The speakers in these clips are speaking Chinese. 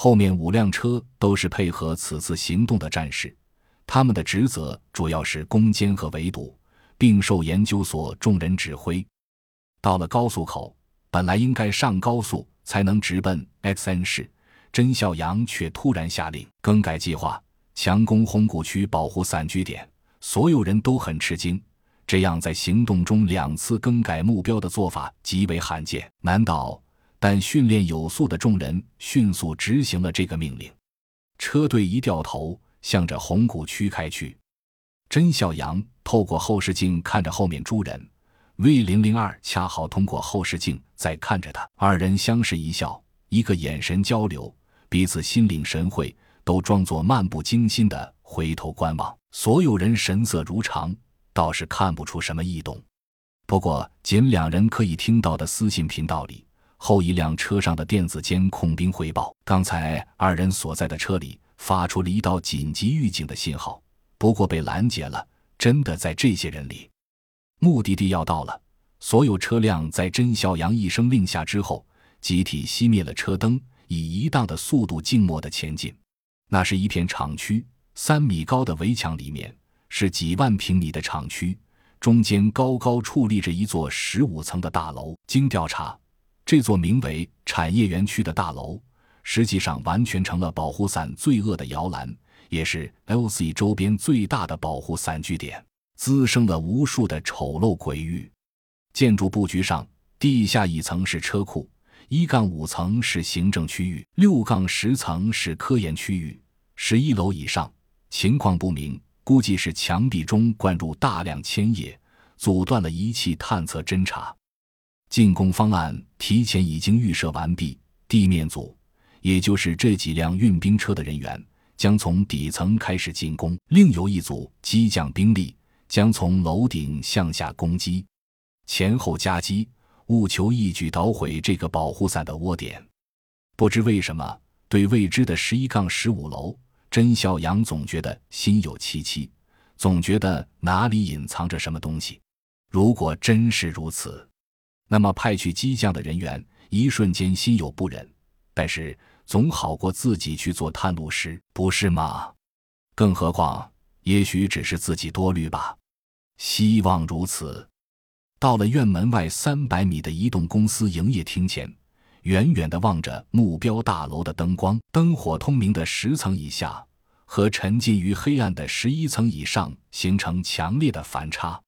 后面五辆车都是配合此次行动的战士，他们的职责主要是攻坚和围堵，并受研究所众人指挥。到了高速口，本来应该上高速才能直奔 XN 市，甄孝阳却突然下令更改计划，强攻红谷区保护散居点。所有人都很吃惊，这样在行动中两次更改目标的做法极为罕见。难道？但训练有素的众人迅速执行了这个命令，车队一掉头，向着红谷区开去。甄小阳透过后视镜看着后面诸人，V 零零二恰好通过后视镜在看着他，二人相视一笑，一个眼神交流，彼此心领神会，都装作漫不经心的回头观望。所有人神色如常，倒是看不出什么异动。不过，仅两人可以听到的私信频道里。后一辆车上的电子监控兵汇报，刚才二人所在的车里发出了一道紧急预警的信号，不过被拦截了。真的在这些人里，目的地要到了。所有车辆在甄孝阳一声令下之后，集体熄灭了车灯，以一档的速度静默地前进。那是一片厂区，三米高的围墙里面是几万平米的厂区，中间高高矗立着一座十五层的大楼。经调查。这座名为产业园区的大楼，实际上完全成了保护伞罪恶的摇篮，也是 L.C 周边最大的保护伞据点，滋生了无数的丑陋鬼域。建筑布局上，地下一层是车库，一杠五层是行政区域，六杠十层是科研区域，十一楼以上情况不明，估计是墙壁中灌入大量铅液，阻断了仪器探测侦查。进攻方案提前已经预设完毕，地面组，也就是这几辆运兵车的人员，将从底层开始进攻；另有一组机降兵力将从楼顶向下攻击，前后夹击，务求一举捣毁这个保护伞的窝点。不知为什么，对未知的十一杠十五楼，甄孝阳总觉得心有戚戚，总觉得哪里隐藏着什么东西。如果真是如此，那么派去激将的人员一瞬间心有不忍，但是总好过自己去做探路师，不是吗？更何况，也许只是自己多虑吧。希望如此。到了院门外三百米的移动公司营业厅前，远远地望着目标大楼的灯光，灯火通明的十层以下和沉浸于黑暗的十一层以上形成强烈的反差。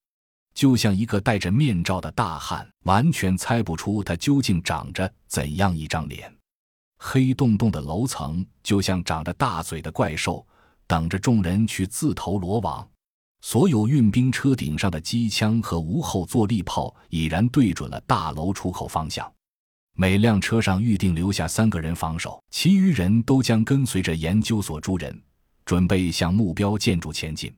就像一个戴着面罩的大汉，完全猜不出他究竟长着怎样一张脸。黑洞洞的楼层就像长着大嘴的怪兽，等着众人去自投罗网。所有运兵车顶上的机枪和无后坐力炮已然对准了大楼出口方向。每辆车上预定留下三个人防守，其余人都将跟随着研究所诸人，准备向目标建筑前进。